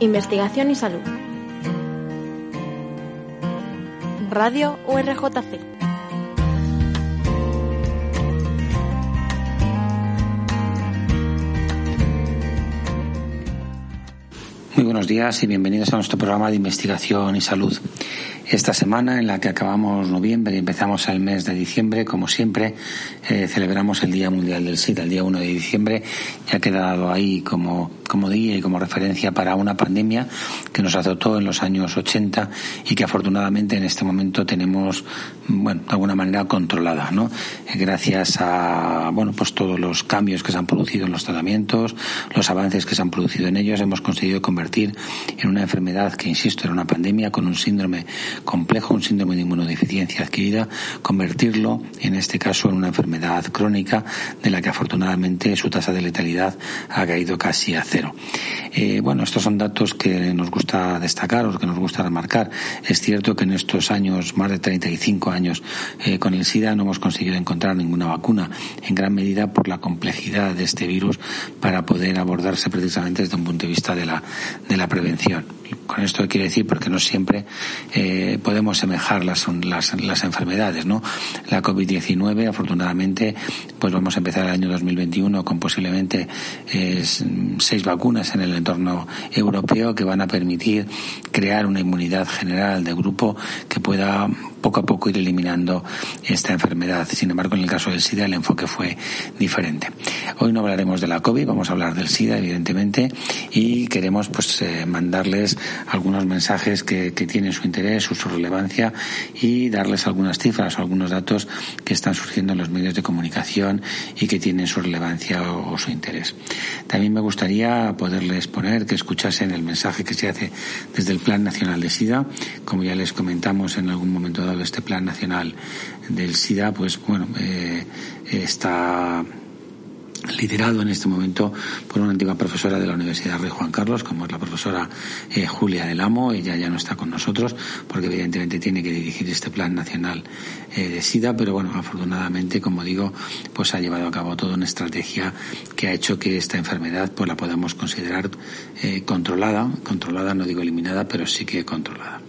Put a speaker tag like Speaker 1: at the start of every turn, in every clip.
Speaker 1: Investigación y salud. Radio URJC.
Speaker 2: Muy buenos días y bienvenidos a nuestro programa de investigación y salud. Esta semana en la que acabamos noviembre y empezamos el mes de diciembre, como siempre, eh, celebramos el Día Mundial del SIDA, el día 1 de diciembre, ya ha quedado ahí como, como día y como referencia para una pandemia que nos azotó en los años 80 y que afortunadamente en este momento tenemos, bueno, de alguna manera controlada, ¿no? Eh, gracias a, bueno, pues todos los cambios que se han producido en los tratamientos, los avances que se han producido en ellos, hemos conseguido convertir en una enfermedad que, insisto, era una pandemia con un síndrome complejo, un síndrome de inmunodeficiencia adquirida, convertirlo, en este caso, en una enfermedad crónica de la que afortunadamente su tasa de letalidad ha caído casi a cero. Eh, bueno, estos son datos que nos gusta destacar o que nos gusta remarcar. Es cierto que en estos años, más de 35 años, eh, con el SIDA no hemos conseguido encontrar ninguna vacuna, en gran medida por la complejidad de este virus para poder abordarse precisamente desde un punto de vista de la, de la prevención. Con esto quiero decir porque no siempre eh, podemos semejar las, las, las enfermedades, ¿no? La COVID-19, afortunadamente, pues vamos a empezar el año 2021 con posiblemente eh, seis vacunas en el entorno europeo que van a permitir crear una inmunidad general de grupo que pueda poco a poco ir eliminando esta enfermedad. Sin embargo, en el caso del SIDA el enfoque fue diferente. Hoy no hablaremos de la COVID, vamos a hablar del SIDA, evidentemente, y queremos pues eh, mandarles algunos mensajes que, tienen su interés, su, su, relevancia y darles algunas cifras o algunos datos que están surgiendo en los medios de comunicación y que tienen su relevancia o, o su interés. También me gustaría poderles poner que escuchasen el mensaje que se hace desde el Plan Nacional de SIDA. Como ya les comentamos en algún momento dado, este Plan Nacional del SIDA, pues bueno, eh, está liderado en este momento por una antigua profesora de la Universidad Rey Juan Carlos, como es la profesora eh, Julia del Amo. Ella ya no está con nosotros porque evidentemente tiene que dirigir este plan nacional eh, de SIDA, pero bueno, afortunadamente, como digo, pues ha llevado a cabo toda una estrategia que ha hecho que esta enfermedad pues la podamos considerar eh, controlada, controlada, no digo eliminada, pero sí que controlada.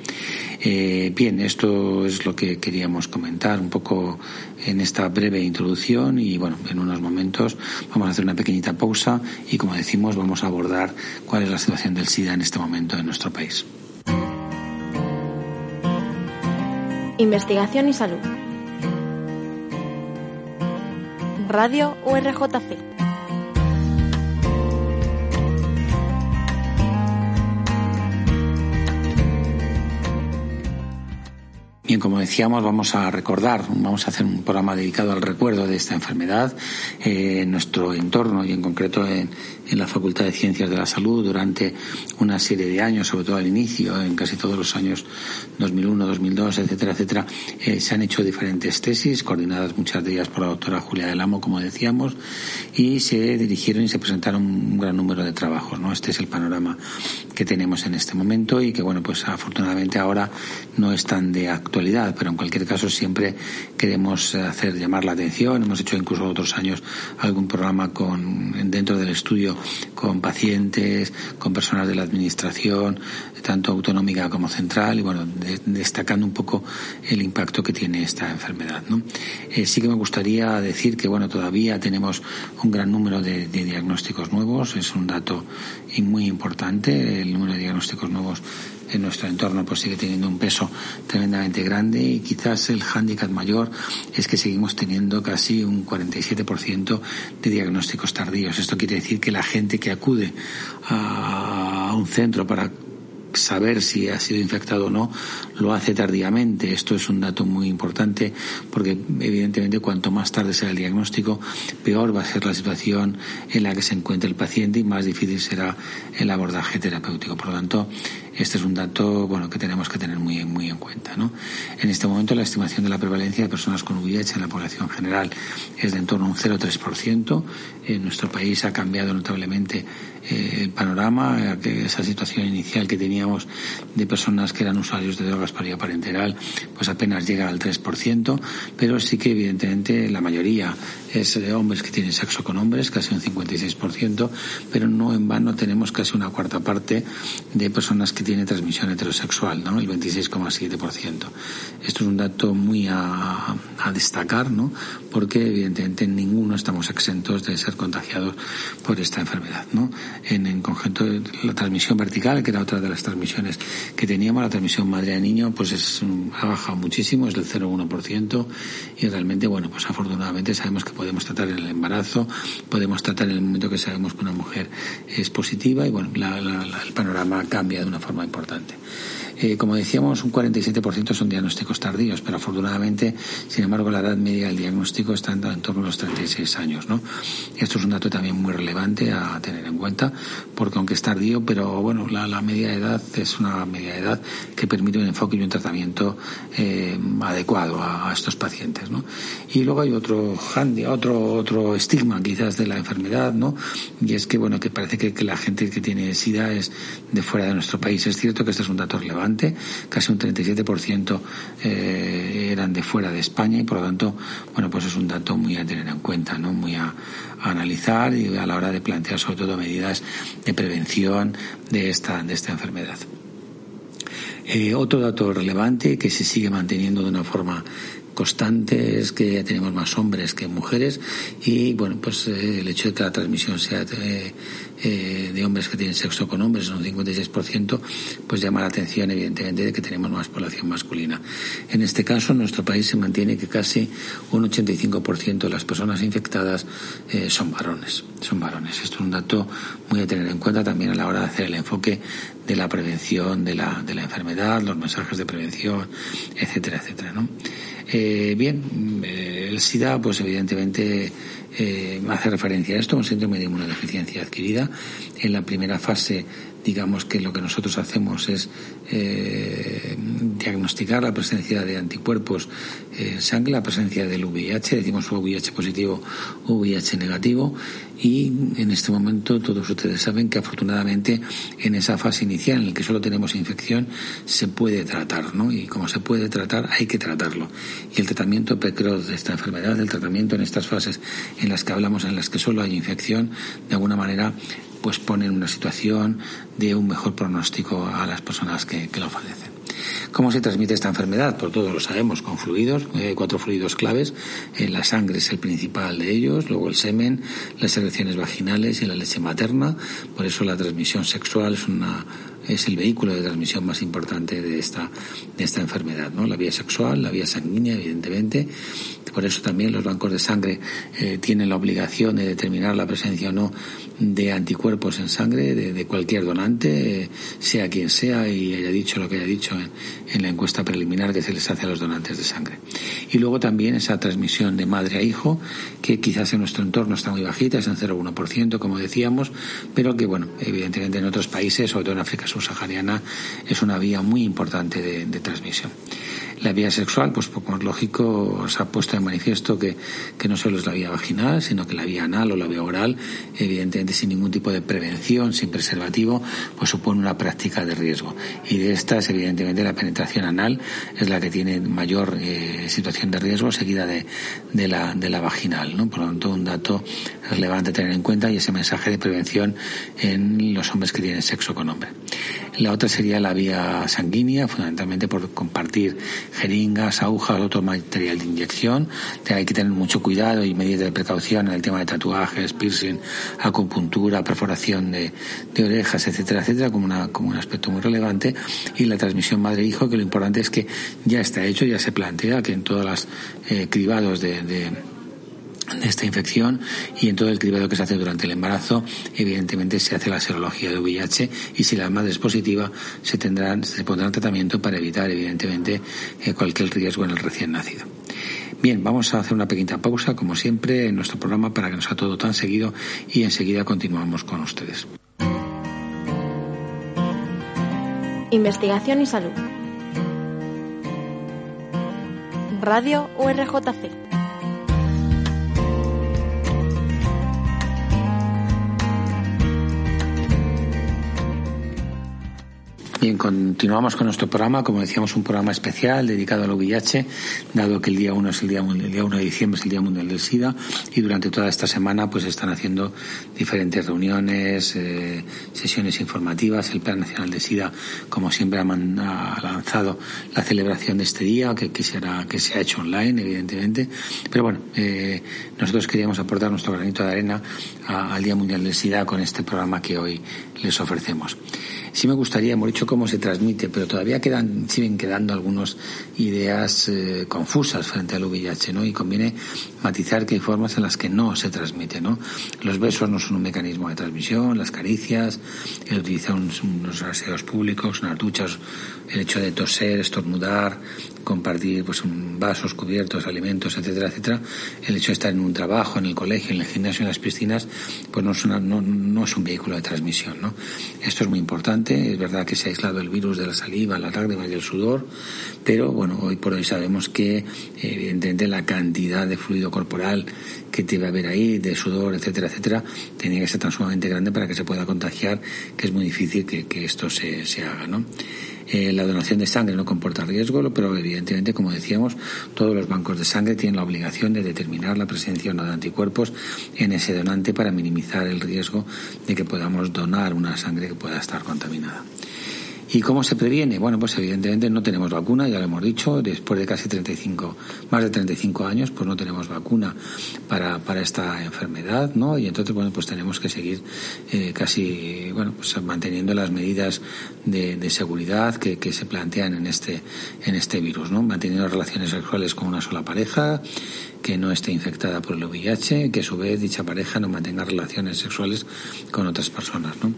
Speaker 2: Bien, esto es lo que queríamos comentar un poco en esta breve introducción y bueno, en unos momentos vamos a hacer una pequeñita pausa y como decimos vamos a abordar cuál es la situación del SIDA en este momento en nuestro país.
Speaker 1: Investigación y salud. Radio URJC.
Speaker 2: Bien, como decíamos, vamos a recordar, vamos a hacer un programa dedicado al recuerdo de esta enfermedad eh, en nuestro entorno y en concreto en, la Facultad de Ciencias de la Salud durante una serie de años, sobre todo al inicio, en casi todos los años 2001, 2002, etcétera, etcétera, eh, se han hecho diferentes tesis, coordinadas muchas de ellas por la doctora Julia del Amo, como decíamos, y se dirigieron y se presentaron un gran número de trabajos. ¿no? Este es el panorama que tenemos en este momento y que, bueno, pues afortunadamente ahora no están de actualidad pero en cualquier caso siempre queremos hacer llamar la atención. Hemos hecho incluso otros años algún programa con, dentro del estudio con pacientes, con personas de la administración, tanto autonómica como central, y bueno, de, destacando un poco el impacto que tiene esta enfermedad. Eh, sí que me gustaría decir que bueno, todavía tenemos un gran número de, de diagnósticos nuevos, es un dato muy importante, el número de diagnósticos nuevos en nuestro entorno pues sigue teniendo un peso tremendamente grande y quizás el hándicap mayor es que seguimos teniendo casi un 47% de diagnósticos tardíos. Esto quiere decir que la gente que acude a un centro para saber si ha sido infectado o no lo hace tardíamente. Esto es un dato muy importante porque evidentemente cuanto más tarde sea el diagnóstico, peor va a ser la situación en la que se encuentre el paciente y más difícil será el abordaje terapéutico. Por lo tanto, este es un dato bueno que tenemos que tener muy, en cuenta. ¿no? En este momento la estimación de la prevalencia de personas con VIH en la población general es de en torno a un 0,3%. En nuestro país ha cambiado notablemente el panorama, esa situación inicial que teníamos de personas que eran usuarios de drogas parenteral, pues apenas llega al 3%, pero sí que evidentemente la mayoría es de hombres que tienen sexo con hombres, casi un 56%, pero no en vano tenemos casi una cuarta parte de personas que tienen transmisión heterosexual, ¿no? el 26,7%. Esto es un dato muy a, a destacar, ¿no? porque evidentemente ninguno estamos exentos de ser contagiados por esta enfermedad. ¿no? En, en conjunto, la transmisión vertical, que era otra de las transmisiones que teníamos, la transmisión madre a niño, pues es, ha bajado muchísimo, es del 0,1% y realmente, bueno, pues afortunadamente sabemos que podemos tratar el embarazo, podemos tratar en el momento que sabemos que una mujer es positiva y, bueno, el panorama cambia de una forma importante. Eh, como decíamos, un 47% son diagnósticos tardíos, pero afortunadamente, sin embargo, la edad media del diagnóstico está en, torno a los 36 años. ¿no? Esto es un dato también muy relevante a tener en cuenta, porque aunque es tardío, pero bueno, la, media de edad es una media de edad que permite un enfoque y un tratamiento eh, adecuado a, estos pacientes. ¿no? Y luego hay otro otro otro estigma quizás de la enfermedad, ¿no? Y es que bueno que parece que la gente que tiene SIDA es de fuera de nuestro país. Es cierto que este es un dato relevante casi un 37% eh, eran de fuera de España y por lo tanto, bueno, pues es un dato muy a tener en cuenta, ¿no? Muy a, analizar y a la hora de plantear sobre todo medidas de prevención de esta, de esta enfermedad. Eh, otro dato relevante que se sigue manteniendo de una forma constante es que ya tenemos más hombres que mujeres y bueno pues eh, el hecho de que la transmisión sea eh, de hombres que tienen sexo con hombres, un 56%, pues llama la atención evidentemente de que tenemos más población masculina. En este caso, en nuestro país se mantiene que casi un 85% de las personas infectadas eh, son varones. Son varones. Esto es un dato muy a tener en cuenta también a la hora de hacer el enfoque de la prevención de la, de la enfermedad, los mensajes de prevención, etcétera, etcétera. ¿no? Eh, bien, el SIDA, pues evidentemente eh, hace referencia a esto, un síndrome de inmunodeficiencia adquirida. En la primera fase, digamos que lo que nosotros hacemos es eh, diagnosticar la presencia de anticuerpos en sangre, la presencia del VIH, decimos VIH positivo, VIH negativo, y en este momento todos ustedes saben que afortunadamente en esa fase inicial en la que solo tenemos infección se puede tratar, ¿no? Y como se puede tratar, hay que tratarlo. Y el tratamiento precoz de esta enfermedad, el tratamiento en estas fases en las que hablamos, en las que solo hay infección, de alguna manera pues pone en una situación de un mejor pronóstico a las personas que, que lo padecen. ¿Cómo se transmite esta enfermedad? Por todos lo sabemos, con fluidos, eh, cuatro fluidos claves. Eh, la sangre es el principal de ellos, luego el semen, las secreciones vaginales y la leche materna. Por eso la transmisión sexual es una es el vehículo de transmisión más importante de esta, de esta enfermedad, ¿no? La vía sexual, la vía sanguínea, evidentemente. Por eso también los bancos de sangre eh, tienen la obligación de determinar la presencia o no de anticuerpos en sangre de, cualquier donante, sea quien sea y haya dicho lo que haya dicho en, la encuesta preliminar que se les hace a los donantes de sangre. Y luego también esa transmisión de madre a hijo, que quizás en nuestro entorno está muy bajita, es en 0,1%, como decíamos, pero que, bueno, evidentemente en otros países, sobre todo en África subsahariana, es una vía muy importante de transmisión. La vía sexual, pues poco más lógico, se ha puesto de manifiesto que, que no solo es la vía vaginal, sino que la vía anal o la vía oral, evidentemente sin ningún tipo de prevención, sin preservativo, pues supone una práctica de riesgo. Y de estas, evidentemente, la penetración anal es la que tiene mayor eh, situación de riesgo, seguida de, de, la, de la vaginal. ¿no? Por lo tanto, un dato relevante a tener en cuenta y ese mensaje de prevención en los hombres que tienen sexo con hombre. La otra sería la vía sanguínea, fundamentalmente por compartir jeringas, agujas, otro material de inyección. Hay que tener mucho cuidado y medidas de precaución en el tema de tatuajes, piercing, acupuntura, perforación de, orejas, etcétera, etcétera, como, una, como un aspecto muy relevante. Y la transmisión madre-hijo, que lo importante es que ya está hecho, ya se plantea que en todas las eh, cribados de de esta infección y en todo el cribado que se hace durante el embarazo evidentemente se hace la serología de VIH y si la madre es positiva se tendrán se pondrá tratamiento para evitar evidentemente eh, cualquier riesgo en el recién nacido. Bien, vamos a hacer una pequeña pausa como siempre en nuestro programa para que no sea todo tan seguido y enseguida continuamos con ustedes.
Speaker 1: Investigación y salud. Radio URJC.
Speaker 2: Bien, continuamos con nuestro programa, como decíamos, un programa especial dedicado al VIH, dado que el día 1 es el día, el día 1 de diciembre es el Día Mundial del SIDA y durante toda esta semana pues están haciendo diferentes reuniones, eh, sesiones informativas. El Plan Nacional de SIDA, como siempre, ha, lanzado la celebración de este día, que, que, que se ha hecho online, evidentemente. Pero bueno, eh, nosotros queríamos aportar nuestro granito de arena al Día Mundial del SIDA con este programa que hoy les ofrecemos sí me gustaría, hemos dicho cómo se transmite, pero todavía quedan, siguen quedando algunas ideas eh, confusas frente al VIH, ¿no? Y conviene matizar que hay formas en las que no se transmite, ¿no? Los besos no son un mecanismo de transmisión, las caricias, el utilizar unos, aseos públicos, unas duchas, el hecho de toser, estornudar, compartir pues vasos, cubiertos, alimentos, etcétera, etcétera, el hecho de estar en un trabajo, en el colegio, en el gimnasio, en las piscinas, pues no es, no, no es un vehículo de transmisión, ¿no? Esto es muy importante, es verdad que se ha aislado el virus de la saliva, las lágrimas y el sudor, pero bueno, hoy por hoy sabemos que evidentemente la cantidad de fluido corporal que te va a haber ahí, de sudor, etcétera, etcétera, tenía que ser tan sumamente grande para que se pueda contagiar, que es muy difícil que, que esto se, se haga, ¿no? Eh, la donación de sangre no comporta riesgo, pero evidentemente, como decíamos, todos los bancos de sangre tienen la obligación de determinar la presencia o no de anticuerpos en ese donante para minimizar el riesgo de que podamos donar una sangre que pueda estar contaminada. ¿Y cómo se previene? Bueno, pues evidentemente no tenemos vacuna, ya lo hemos dicho, después de casi 35, más de 35 años, pues no tenemos vacuna para, para esta enfermedad, ¿no? Y entonces, bueno, pues tenemos que seguir eh, casi, bueno, pues manteniendo las medidas de, de seguridad que, que, se plantean en este, en este virus, ¿no? Manteniendo relaciones sexuales con una sola pareja, que no esté infectada por el VIH, que a su vez dicha pareja no mantenga relaciones sexuales con otras personas, ¿no?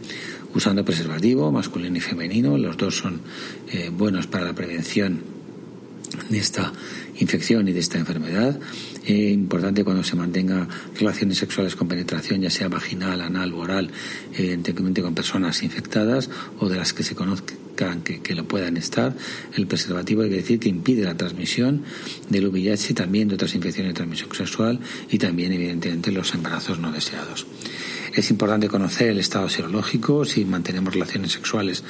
Speaker 2: Usando preservativo masculino y femenino. Los dos son eh, buenos para la prevención de esta infección y de esta enfermedad. Eh, importante cuando se mantenga relaciones sexuales con penetración, ya sea vaginal, anal o oral, evidentemente con personas infectadas o de las que se conozcan que, que, lo puedan estar. El preservativo hay que decir que impide la transmisión del VIH y también de otras infecciones de transmisión sexual y también, evidentemente, los embarazos no deseados. Es importante conocer el estado serológico, si mantenemos relaciones sexuales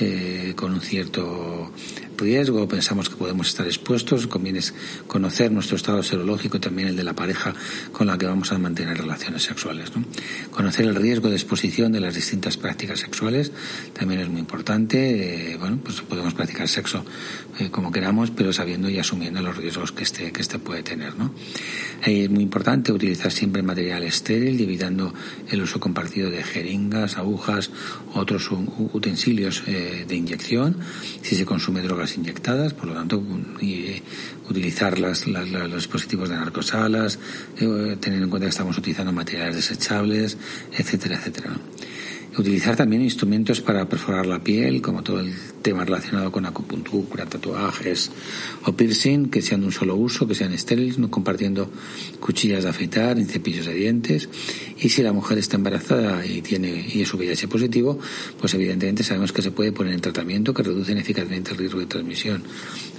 Speaker 2: eh, con un cierto riesgo, pensamos que podemos estar expuestos, conviene conocer nuestro estado serológico y también el de la pareja con la que vamos a mantener relaciones sexuales. ¿no? Conocer el riesgo de exposición de las distintas prácticas sexuales también es muy importante. Eh, bueno, pues podemos practicar sexo eh, como queramos, pero sabiendo y asumiendo los riesgos que este, que este puede tener. ¿no? es muy importante utilizar siempre material estéril, evitando el uso compartido de jeringas, agujas, otros utensilios eh, de inyección. Si se consume drogas inyectadas, por lo tanto, y, utilizar las, los dispositivos de narcosalas, eh, tener en cuenta que estamos utilizando materiales desechables, etcétera, etcétera. Utilizar también instrumentos para perforar la piel, como todo el tema relacionado con acupuntura, tatuajes o piercing, que sean de un solo uso, que sean estériles, no compartiendo cuchillas de afeitar ni cepillos de dientes. Y si la mujer está embarazada y tiene y es VIH positivo, pues evidentemente sabemos que se puede poner en tratamiento que reducen eficazmente el riesgo de transmisión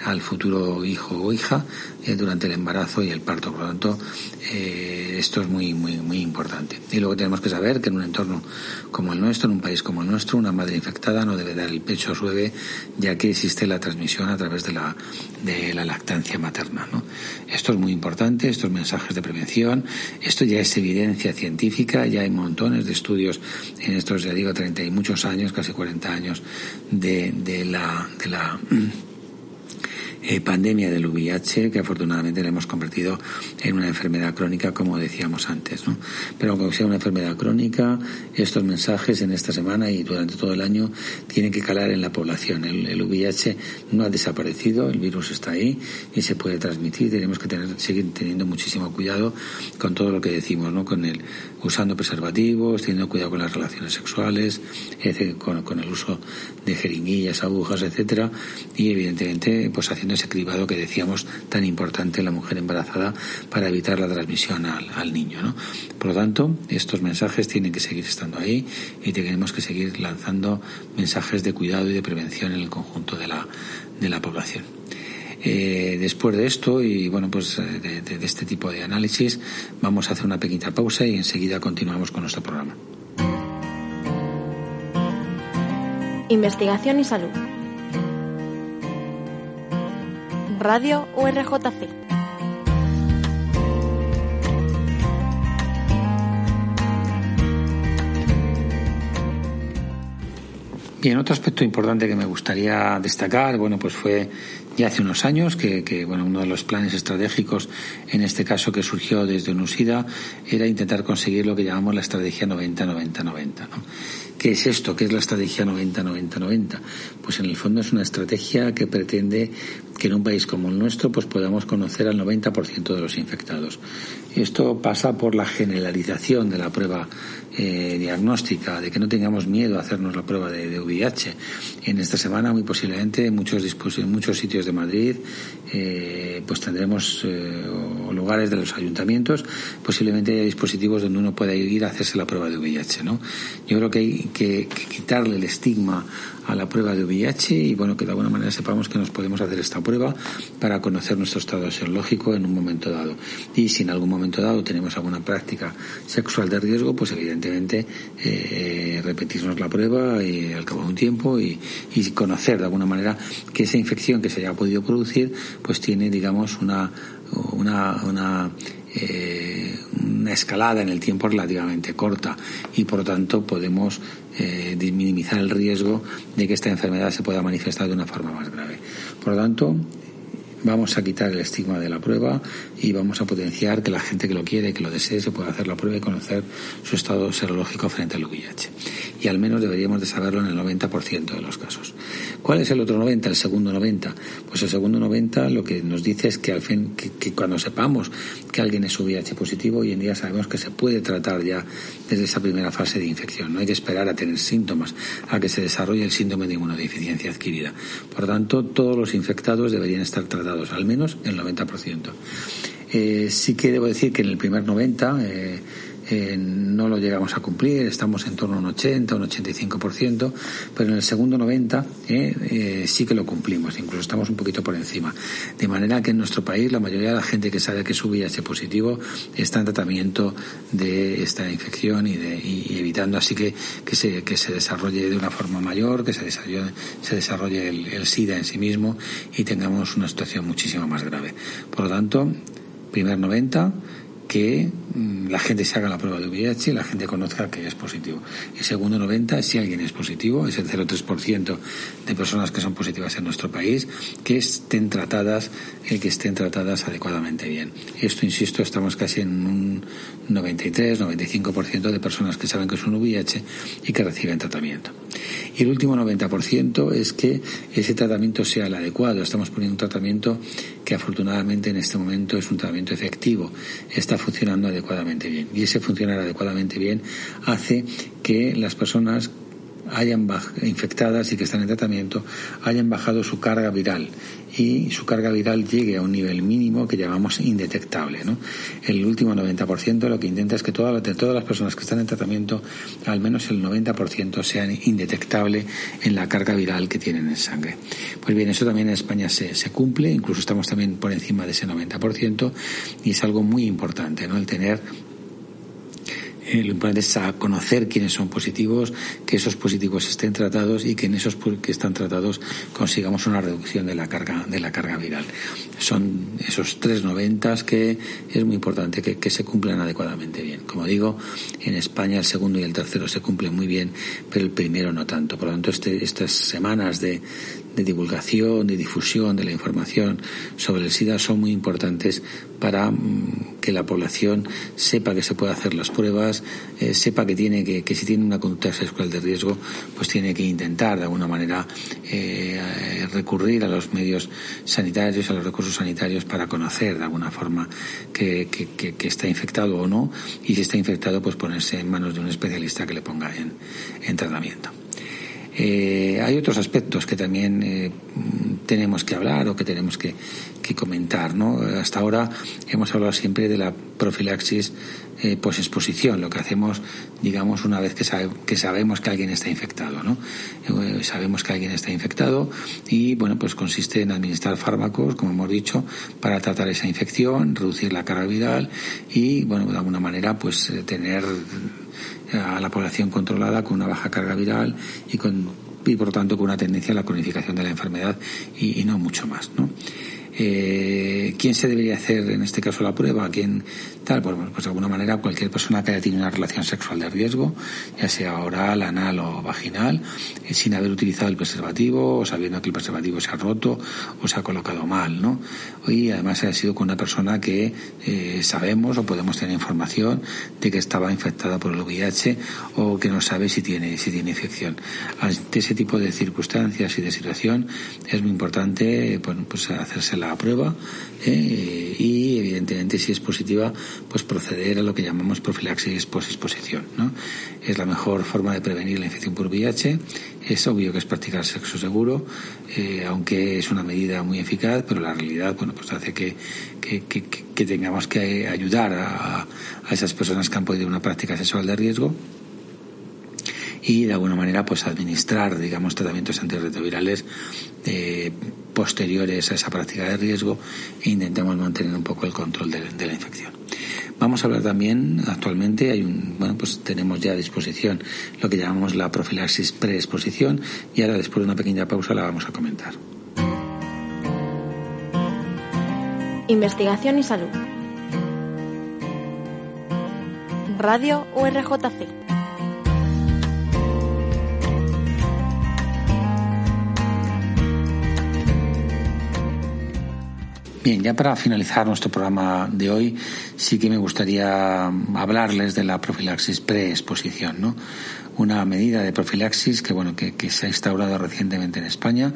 Speaker 2: al futuro hijo o hija eh, durante el embarazo y el parto. Por lo tanto, eh, esto es muy, muy, muy importante. Y luego tenemos que saber que en un entorno como el nuestro, en un país como el nuestro, una madre infectada no debe dar el pecho a su bebé, ya que existe la transmisión a través de la, lactancia materna. Esto es muy importante, estos mensajes de prevención, esto ya es evidencia científica, ya hay montones de estudios en estos, ya digo, 30 y muchos años, casi 40 años, de la eh, pandemia del VIH que afortunadamente la hemos convertido en una enfermedad crónica como decíamos antes. ¿no? Pero aunque sea una enfermedad crónica, estos mensajes en esta semana y durante todo el año tienen que calar en la población. El, VIH no ha desaparecido, el virus está ahí y se puede transmitir. Tenemos que tener, seguir teniendo muchísimo cuidado con todo lo que decimos, ¿no? con el usando preservativos, teniendo cuidado con las relaciones sexuales, con, con el uso de jeringuillas, agujas, etcétera, y evidentemente pues haciendo ese cribado que decíamos tan importante la mujer embarazada para evitar la transmisión al, niño. ¿no? Por lo tanto, estos mensajes tienen que seguir estando ahí y tenemos que seguir lanzando mensajes de cuidado y de prevención en el conjunto de la, de la población. Eh, después de esto y bueno pues de, de este tipo de análisis vamos a hacer una pequeña pausa y enseguida continuamos con nuestro programa.
Speaker 1: Investigación y salud. Radio URJC.
Speaker 2: Bien, otro aspecto importante que me gustaría destacar, bueno, pues fue ya hace unos años que, que, bueno, uno de los planes estratégicos, en este caso que surgió desde UNUSIDA, era intentar conseguir lo que llamamos la estrategia 90-90-90. ¿no? ¿Qué es esto? ¿Qué es la estrategia 90-90-90? Pues en el fondo es una estrategia que pretende que en un país como el nuestro pues podamos conocer al 90% de los infectados. Esto pasa por la generalización de la prueba eh, diagnóstica, de que no tengamos miedo a hacernos la prueba de, VIH. En esta semana, muy posiblemente, en muchos, muchos sitios de Madrid, eh, pues tendremos eh, lugares de los ayuntamientos, posiblemente haya dispositivos donde uno pueda ir a hacerse la prueba de VIH. ¿no? Yo creo que hay que quitarle el estigma a la prueba de VIH y bueno, que de alguna manera sepamos que nos podemos hacer esta prueba para conocer nuestro estado serológico en un momento dado. Y si en algún momento dado tenemos alguna práctica sexual de riesgo, pues evidentemente eh, repetirnos la prueba y al cabo de un tiempo y, y conocer de alguna manera que esa infección que se haya podido producir, pues tiene, digamos, una, una, una eh, una escalada en el tiempo relativamente corta y por lo tanto podemos eh, minimizar el riesgo de que esta enfermedad se pueda manifestar de una forma más grave. Por lo tanto, vamos a quitar el estigma de la prueba y vamos a potenciar que la gente que lo quiere, que lo desee, se pueda hacer la prueba y conocer su estado serológico frente al VIH. Y al menos deberíamos de saberlo en el 90% de los casos. ¿Cuál es el otro 90? El segundo 90. Pues el segundo 90 lo que nos dice es que al fin, que, cuando sepamos que alguien es VIH positivo, hoy en día sabemos que se puede tratar ya desde esa primera fase de infección. No hay que esperar a tener síntomas, a que se desarrolle el síndrome de inmunodeficiencia adquirida. Por tanto, todos los infectados deberían estar tratados, al menos el 90%. Eh, sí que debo decir que en el primer 90 eh, eh, no lo llegamos a cumplir, estamos en torno a un 80, un 85%, pero en el segundo 90 eh, eh, sí que lo cumplimos, incluso estamos un poquito por encima. De manera que en nuestro país la mayoría de la gente que sabe que es VIH positivo está en tratamiento de esta infección y, de, y evitando así que, que, se, que se desarrolle de una forma mayor, que se desarrolle, se desarrolle el, el SIDA en sí mismo y tengamos una situación muchísimo más grave. Por lo tanto, primer 90, que mm, la gente se haga la prueba de VIH y la gente conozca que es positivo. Y segundo 90, si alguien es positivo, es el 0,3% de personas que son positivas en nuestro país, que estén tratadas, eh, que estén tratadas adecuadamente bien. Esto, insisto, estamos casi en un 93, 95% de personas que saben que es un VIH y que reciben tratamiento. Y el último 90% es que ese tratamiento sea el adecuado. Estamos poniendo un tratamiento que afortunadamente en este momento es un tratamiento efectivo. Está funcionando adecuadamente bien. Y ese funcionar adecuadamente bien hace que las personas hayan infectadas y que están en tratamiento hayan bajado su carga viral y su carga viral llegue a un nivel mínimo que llamamos indetectable. ¿no? El último 90% lo que intenta es que todas, de todas las personas que están en tratamiento, al menos el 90% sean indetectable en la carga viral que tienen en sangre. Pues bien, eso también en España se, se cumple, incluso estamos también por encima de ese 90% y es algo muy importante, ¿no? El tener eh, lo importante es conocer quiénes son positivos, que esos positivos estén tratados y que en esos que están tratados consigamos una reducción de la carga, de la carga viral. Son esos tres noventas que es muy importante que, se cumplan adecuadamente bien. Como digo, en España el segundo y el tercero se cumplen muy bien, pero el primero no tanto. Por lo tanto, este, estas semanas de, de divulgación, de difusión de la información sobre el SIDA son muy importantes para mm, que la población sepa que se puede hacer las pruebas, eh, sepa que tiene que, que si tiene una conducta sexual de riesgo, pues tiene que intentar de alguna manera eh, recurrir a los medios sanitarios, a los recursos sanitarios para conocer de alguna forma que, que, está infectado o no y si está infectado pues ponerse en manos de un especialista que le ponga en tratamiento. Eh, hay otros aspectos que también eh, tenemos que hablar o que tenemos que, comentar. ¿no? Hasta ahora hemos hablado siempre de la profilaxis eh, posexposición, lo que hacemos, digamos, una vez que, sabemos que alguien está infectado. ¿no? Eh, sabemos que alguien está infectado y, bueno, pues consiste en administrar fármacos, como hemos dicho, para tratar esa infección, reducir la carga viral y, bueno, de alguna manera, pues tener a la población controlada con una baja carga viral y con y por tanto con una tendencia a la cronificación de la enfermedad y, y no mucho más, ¿no? Eh, ¿Quién se debería hacer en este caso la prueba? ¿Quién tal? Pues, pues de alguna manera cualquier persona que haya tenido una relación sexual de riesgo, ya sea oral, anal o vaginal, eh, sin haber utilizado el preservativo o sabiendo que el preservativo se ha roto o se ha colocado mal, ¿no? Y además ha sido con una persona que eh, sabemos o podemos tener información de que estaba infectada por el VIH o que no sabe si tiene, si tiene infección. Ante ese tipo de circunstancias y de situación es muy importante pues hacerse la prueba eh, y evidentemente si es positiva pues proceder a lo que llamamos profilaxis post-exposición. ¿no? Es la mejor forma de prevenir la infección por VIH. Es obvio que es practicar sexo seguro, eh, aunque es una medida muy eficaz, pero la realidad bueno pues hace que, que, que, tengamos que ayudar a, a esas personas que han podido una práctica sexual de riesgo y de alguna manera pues administrar digamos tratamientos antirretrovirales eh, posteriores a esa práctica de riesgo e intentamos mantener un poco el control de, la infección. Vamos a hablar también, actualmente hay un, bueno, pues tenemos ya a disposición lo que llamamos la profilaxis preexposición y ahora después de una pequeña pausa la vamos a comentar.
Speaker 1: Investigación y salud. Radio URJC.
Speaker 2: Bien, ya para finalizar nuestro programa de hoy, sí que me gustaría hablarles de la profilaxis preexposición, ¿no? Una medida de profilaxis que, bueno, que, se ha instaurado recientemente en España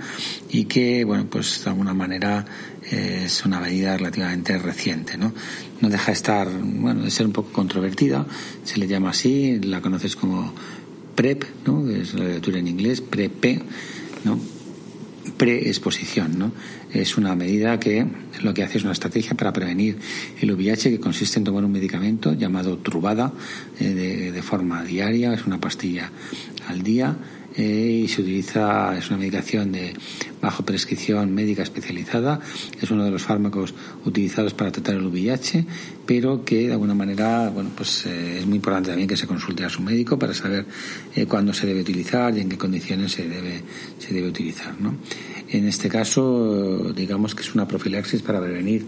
Speaker 2: y que, bueno, pues de alguna manera eh, es una medida relativamente reciente, ¿no? No deja de estar, bueno, de ser un poco controvertida, se le llama así, la conoces como PrEP, ¿no? Es la lectura en inglés, PrEP, ¿no? Preexposición. ¿no? Es una medida que lo que hace es una estrategia para prevenir el VIH que consiste en tomar un medicamento llamado Trubada eh, de, forma diaria, es una pastilla al día eh, y se utiliza, es una medicación de bajo prescripción médica especializada, es uno de los fármacos utilizados para tratar el VIH, pero que de alguna manera, bueno, pues eh, es muy importante también que se consulte a su médico para saber cuándo se debe utilizar y en qué condiciones se debe, se debe utilizar, ¿no? En este caso, digamos que es una profilaxis para prevenir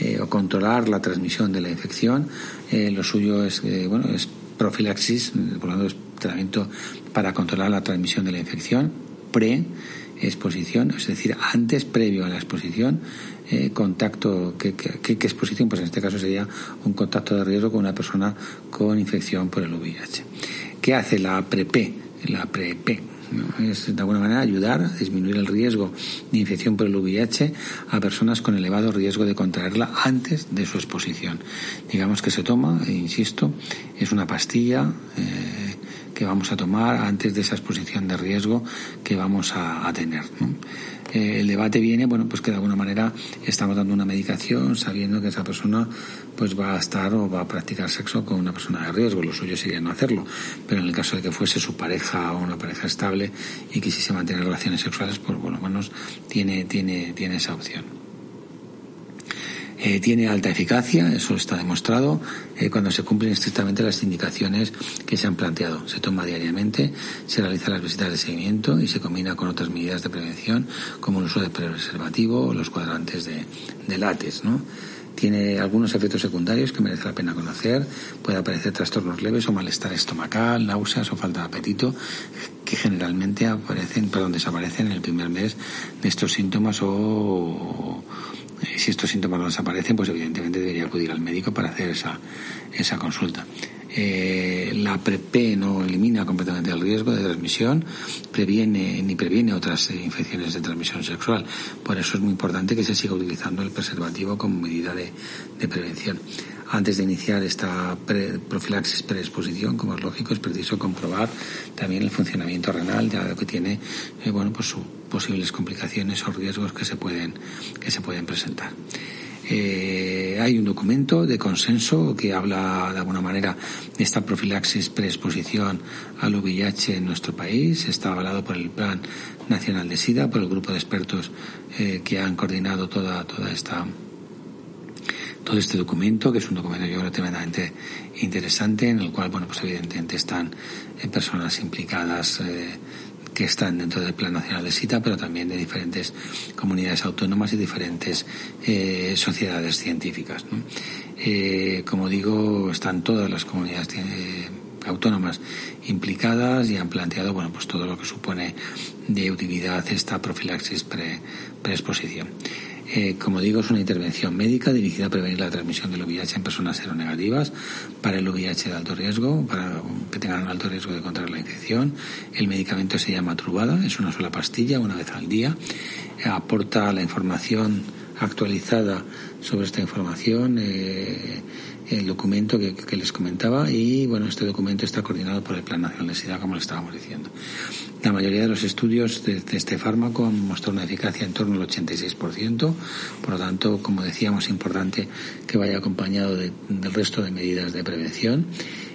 Speaker 2: eh, o controlar la transmisión de la infección. Eh, lo suyo es, eh, bueno, es profilaxis, por lo tanto es tratamiento para controlar la transmisión de la infección, pre-exposición, es decir, antes, previo a la exposición, contacto, ¿qué, qué, exposición? Pues en este caso sería un contacto de riesgo con una persona con infección por el VIH. ¿Qué hace la PREP? La PREP es de alguna manera ayudar a disminuir el riesgo de infección por el VIH a personas con elevado riesgo de contraerla antes de su exposición. Digamos que se toma, e insisto, es una pastilla eh, que vamos a tomar antes de esa exposición de riesgo que vamos a, tener. Eh, el debate viene, bueno, pues que de alguna manera estamos dando una medicación sabiendo que esa persona pues va a estar o va a practicar sexo con una persona de riesgo. Lo suyo sería no hacerlo. Pero en el caso de que fuese su pareja o una pareja estable y quisiese mantener relaciones sexuales, pues lo menos tiene, tiene, tiene esa opción. Eh, tiene alta eficacia, eso está demostrado, eh, cuando se cumplen estrictamente las indicaciones que se han planteado. Se toma diariamente, se realizan las visitas de seguimiento y se combina con otras medidas de prevención, como el uso de preservativo o los cuadrantes de, de látex, ¿no? Tiene algunos efectos secundarios que merece la pena conocer. Puede aparecer trastornos leves o malestar estomacal, náuseas o falta de apetito que generalmente aparecen, perdón, desaparecen en el primer mes de estos síntomas o si estos síntomas no desaparecen, pues evidentemente debería acudir al médico para hacer esa, esa consulta. Eh, la PrEP no elimina completamente el riesgo de transmisión, previene ni previene otras eh, infecciones de transmisión sexual. Por eso es muy importante que se siga utilizando el preservativo como medida de, prevención. Antes de iniciar esta profilaxis preexposición, como es lógico, es preciso comprobar también el funcionamiento renal, ya que tiene eh, bueno, pues sus posibles complicaciones o riesgos que se pueden, que se pueden presentar. Eh, hay un documento de consenso que habla de alguna manera de esta profilaxis preexposición al VIH en nuestro país. Está avalado por el Plan Nacional de SIDA, por el grupo de expertos eh, que han coordinado toda, toda esta todo este documento, que es un documento yo creo tremendamente interesante, en el cual, bueno, pues evidentemente están eh, personas implicadas eh, que están dentro del Plan Nacional de Cita, pero también de diferentes comunidades autónomas y diferentes eh, sociedades científicas. Eh, como digo, están todas las comunidades eh, autónomas implicadas y han planteado bueno pues todo lo que supone de utilidad esta profilaxis pre, preexposición. Eh, como digo, es una intervención médica dirigida a prevenir la transmisión del VIH en personas seronegativas para el VIH de alto riesgo, para que tengan alto riesgo de contraer la infección. El medicamento se llama Trubada, es una sola pastilla, una vez al día. aporta la información actualizada sobre esta información. Eh, el documento que, les comentaba y bueno, este documento está coordinado por el Plan Nacional de SIDA, como le estábamos diciendo. La mayoría de los estudios de, este fármaco han mostrado una eficacia en torno al 86%, por lo tanto, como decíamos, es importante que vaya acompañado del resto de medidas de prevención.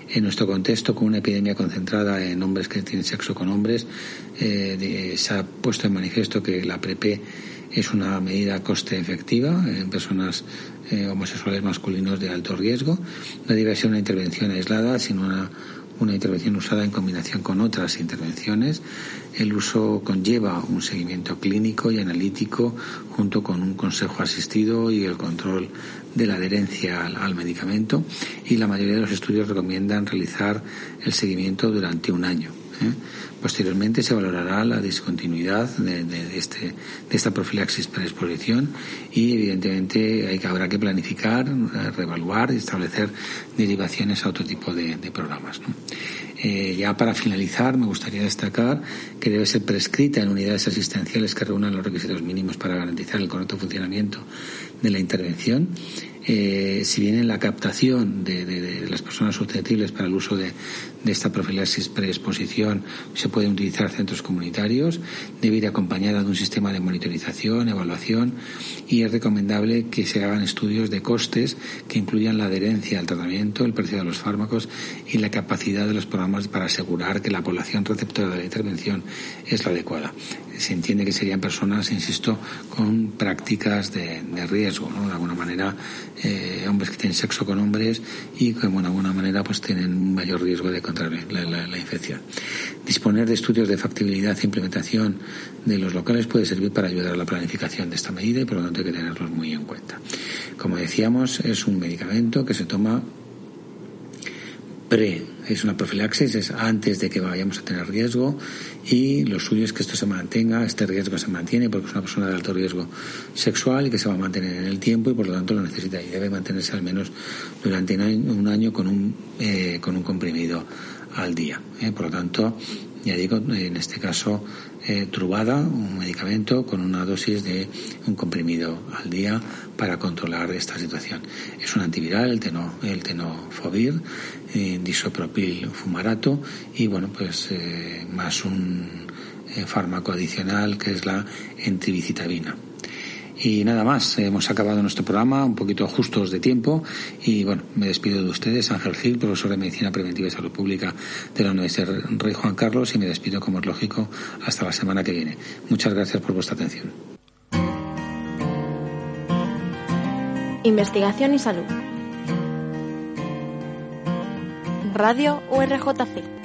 Speaker 2: En nuestro contexto, con una epidemia concentrada en hombres que tienen sexo con hombres, eh, se ha puesto en manifiesto que la PrEP es una medida coste efectiva en personas eh, homosexuales masculinos de alto riesgo. No debe ser una intervención aislada, sino una, una intervención usada en combinación con otras intervenciones. El uso conlleva un seguimiento clínico y analítico junto con un consejo asistido y el control de la adherencia al, medicamento y la mayoría de los estudios recomiendan realizar el seguimiento durante un año. ¿eh? Posteriormente se valorará la discontinuidad de, este, de esta profilaxis exposición y evidentemente hay que, habrá que planificar, eh, reevaluar y establecer derivaciones a otro tipo de, programas. Eh, ya para finalizar, me gustaría destacar que debe ser prescrita en unidades asistenciales que reúnan los requisitos mínimos para garantizar el correcto funcionamiento de la intervención eh, si bien en la captación de, las personas susceptibles para el uso de, esta profilaxis preexposición se pueden utilizar centros comunitarios, debe ir acompañada de un sistema de monitorización, evaluación y es recomendable que se hagan estudios de costes que incluyan la adherencia al tratamiento, el precio de los fármacos y la capacidad de los programas para asegurar que la población receptora de la intervención es la adecuada se entiende que serían personas, insisto, con prácticas de, riesgo, ¿no? De alguna manera, eh, hombres que tienen sexo con hombres y que de alguna manera pues tienen un mayor riesgo de contraer la, infección. Disponer de estudios de factibilidad e implementación de los locales puede servir para ayudar a la planificación de esta medida y por lo tanto hay que tenerlos muy en cuenta. Como decíamos, es un medicamento que se toma pre, es una profilaxis, es antes de que vayamos a tener riesgo y lo suyo es que esto se mantenga, este riesgo se mantiene porque es una persona de alto riesgo sexual y que se va a mantener en el tiempo y por lo tanto lo necesita y debe mantenerse al menos durante un año con un, eh, con un comprimido al día. ¿eh? Por lo tanto, ya digo, en este caso, eh, Trubada, un medicamento con una dosis de un comprimido al día para controlar esta situación. Es un antiviral, el, teno, el tenofovir, eh, disopropil fumarato y, bueno, pues eh, más un eh, fármaco adicional que es la entribicitabina. Y nada más, hemos acabado nuestro programa un poquito justos de tiempo y bueno, me despido de ustedes, Ángel Gil, profesor de Medicina Preventiva y Salud Pública de la Universidad Rey Juan Carlos y me despido como es lógico hasta la semana que viene. Muchas gracias por vuestra atención.
Speaker 1: Investigación y salud. Radio URJC.